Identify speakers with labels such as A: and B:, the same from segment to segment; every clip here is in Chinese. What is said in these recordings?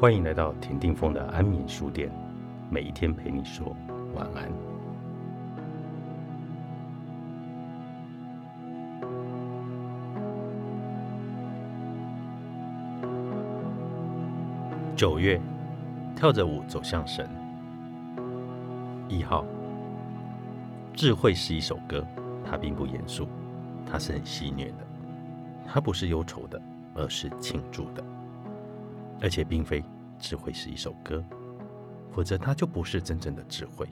A: 欢迎来到田定峰的安眠书店，每一天陪你说晚安。九月，跳着舞走向神。一号，智慧是一首歌，它并不严肃，它是很戏谑的，它不是忧愁的，而是庆祝的。而且并非智慧是一首歌，否则它就不是真正的智慧。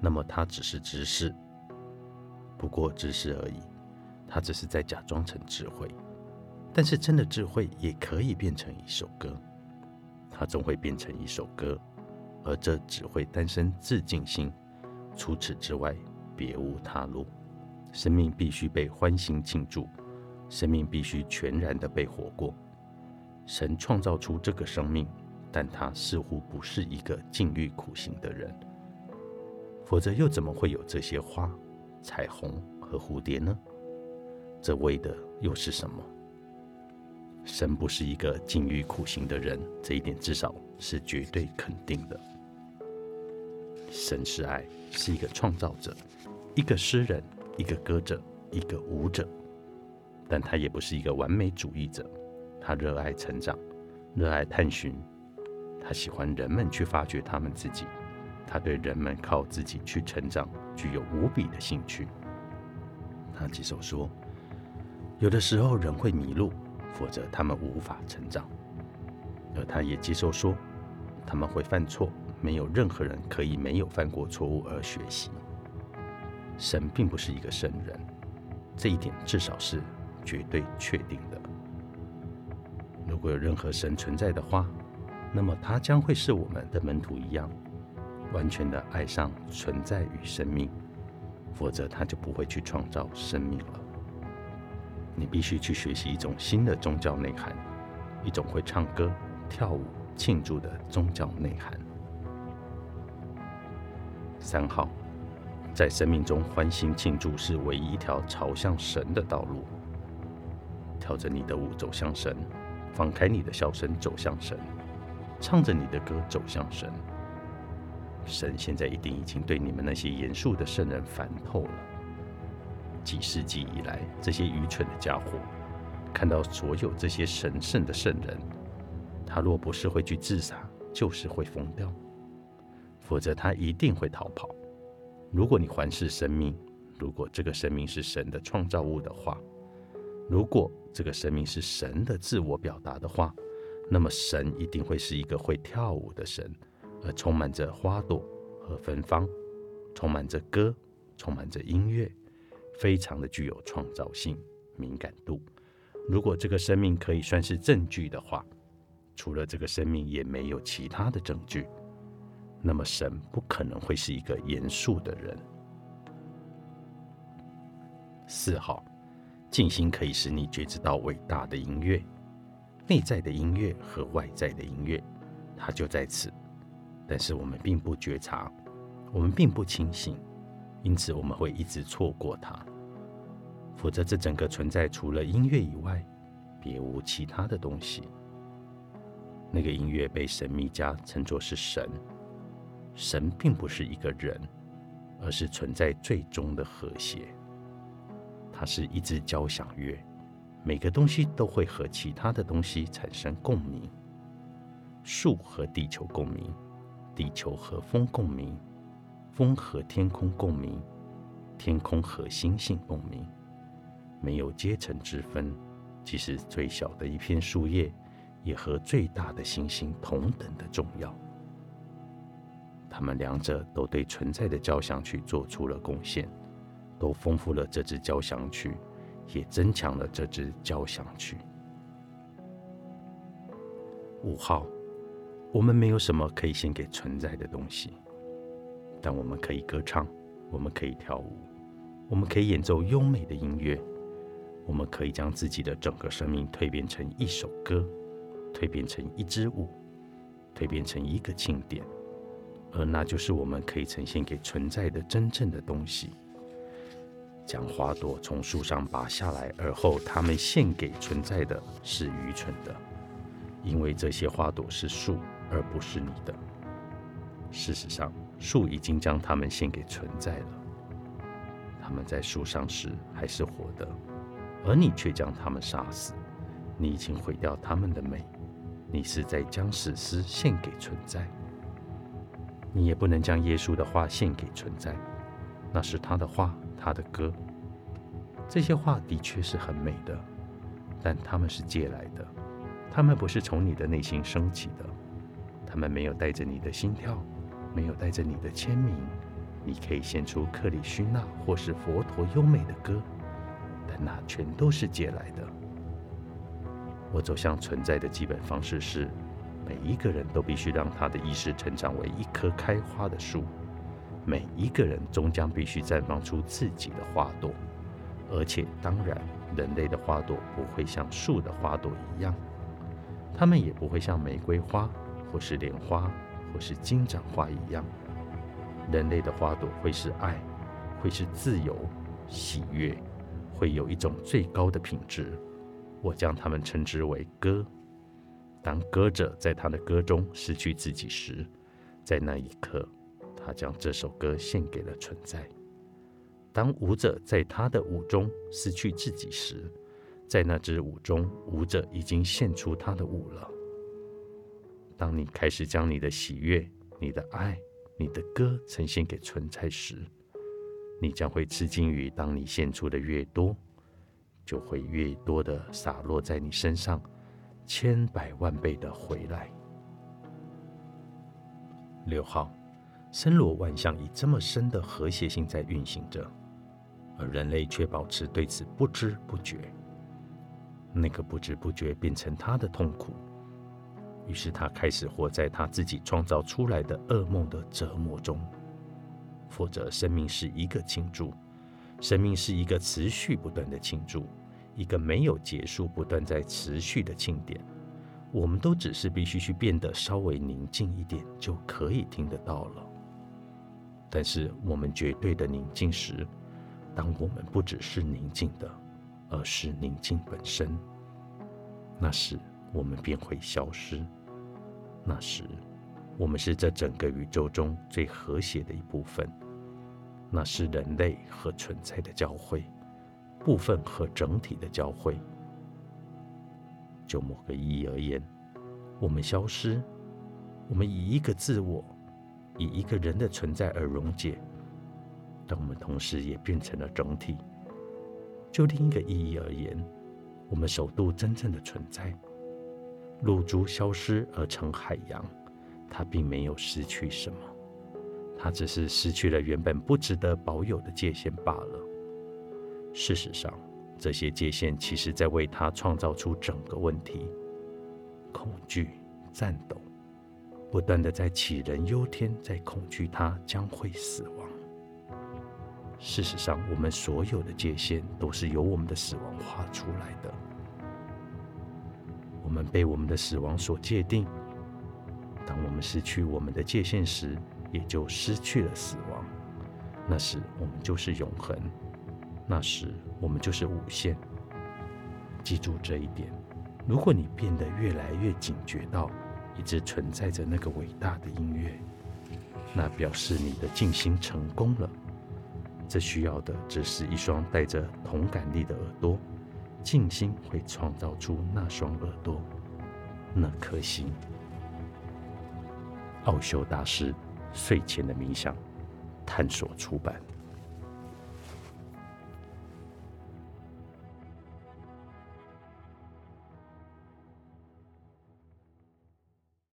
A: 那么它只是知识，不过知识而已。它只是在假装成智慧，但是真的智慧也可以变成一首歌。它终会变成一首歌，而这只会单生自尽心。除此之外，别无他路。生命必须被欢欣庆祝，生命必须全然的被活过。神创造出这个生命，但他似乎不是一个禁欲苦行的人，否则又怎么会有这些花、彩虹和蝴蝶呢？这为的又是什么？神不是一个禁欲苦行的人，这一点至少是绝对肯定的。神是爱，是一个创造者，一个诗人，一个歌者，一个舞者，但他也不是一个完美主义者。他热爱成长，热爱探寻，他喜欢人们去发掘他们自己，他对人们靠自己去成长具有无比的兴趣。他接受说，有的时候人会迷路，否则他们无法成长；而他也接受说，他们会犯错，没有任何人可以没有犯过错误而学习。神并不是一个圣人，这一点至少是绝对确定的。如果有任何神存在的话，那么他将会是我们的门徒一样，完全的爱上存在与生命，否则他就不会去创造生命了。你必须去学习一种新的宗教内涵，一种会唱歌、跳舞、庆祝的宗教内涵。三号，在生命中欢欣庆祝是唯一一条朝向神的道路。跳着你的舞走向神。放开你的笑声，走向神；唱着你的歌，走向神。神现在一定已经对你们那些严肃的圣人烦透了。几世纪以来，这些愚蠢的家伙看到所有这些神圣的圣人，他若不是会去自杀，就是会疯掉。否则，他一定会逃跑。如果你环视生命，如果这个生命是神的创造物的话。如果这个生命是神的自我表达的话，那么神一定会是一个会跳舞的神，而充满着花朵和芬芳，充满着歌，充满着音乐，非常的具有创造性、敏感度。如果这个生命可以算是证据的话，除了这个生命也没有其他的证据，那么神不可能会是一个严肃的人。四号。静心可以使你觉知到伟大的音乐，内在的音乐和外在的音乐，它就在此。但是我们并不觉察，我们并不清醒，因此我们会一直错过它。否则，这整个存在除了音乐以外，别无其他的东西。那个音乐被神秘家称作是神，神并不是一个人，而是存在最终的和谐。它是一支交响乐，每个东西都会和其他的东西产生共鸣。树和地球共鸣，地球和风共鸣，风和天空共鸣，天空和星星共鸣。没有阶层之分，即使最小的一片树叶，也和最大的星星同等的重要。它们两者都对存在的交响曲做出了贡献。都丰富了这支交响曲，也增强了这支交响曲。五号，我们没有什么可以献给存在的东西，但我们可以歌唱，我们可以跳舞，我们可以演奏优美的音乐，我们可以将自己的整个生命蜕变成一首歌，蜕变成一支舞，蜕变成一个庆典，而那就是我们可以呈现给存在的真正的东西。将花朵从树上拔下来，而后它们献给存在的是愚蠢的，因为这些花朵是树，而不是你的。事实上，树已经将它们献给存在了。它们在树上时还是活的，而你却将它们杀死。你已经毁掉它们的美。你是在将史诗献给存在。你也不能将耶稣的话献给存在，那是他的话，他的歌。这些话的确是很美的，但他们是借来的，他们不是从你的内心升起的，他们没有带着你的心跳，没有带着你的签名。你可以献出克里希那或是佛陀优美的歌，但那全都是借来的。我走向存在的基本方式是，每一个人都必须让他的意识成长为一棵开花的树，每一个人终将必须绽放出自己的花朵，而且当然，人类的花朵不会像树的花朵一样，它们也不会像玫瑰花或是莲花或是金盏花一样，人类的花朵会是爱，会是自由、喜悦，会有一种最高的品质。我将它们称之为歌。当歌者在他的歌中失去自己时，在那一刻，他将这首歌献给了存在。当舞者在他的舞中失去自己时，在那支舞中，舞者已经献出他的舞了。当你开始将你的喜悦、你的爱、你的歌呈现给存在时，你将会吃惊于当你献出的越多。就会越多的洒落在你身上，千百万倍的回来。六号，森罗万象以这么深的和谐性在运行着，而人类却保持对此不知不觉。那个不知不觉变成他的痛苦，于是他开始活在他自己创造出来的噩梦的折磨中。否则，生命是一个庆祝。生命是一个持续不断的庆祝，一个没有结束、不断在持续的庆典。我们都只是必须去变得稍微宁静一点，就可以听得到了。但是我们绝对的宁静时，当我们不只是宁静的，而是宁静本身，那时我们便会消失。那时，我们是这整个宇宙中最和谐的一部分。那是人类和存在的交汇，部分和整体的交汇。就某个意义而言，我们消失，我们以一个自我，以一个人的存在而溶解，但我们同时也变成了整体。就另一个意义而言，我们首度真正的存在。露珠消失而成海洋，它并没有失去什么。它只是失去了原本不值得保有的界限罢了。事实上，这些界限其实在为它创造出整个问题：恐惧、颤抖，不断的在杞人忧天，在恐惧它将会死亡。事实上，我们所有的界限都是由我们的死亡画出来的。我们被我们的死亡所界定。当我们失去我们的界限时，也就失去了死亡，那时我们就是永恒，那时我们就是无限。记住这一点。如果你变得越来越警觉到一直存在着那个伟大的音乐，那表示你的静心成功了。这需要的只是一双带着同感力的耳朵，静心会创造出那双耳朵，那颗心。奥修大师。睡前的冥想，探索出版。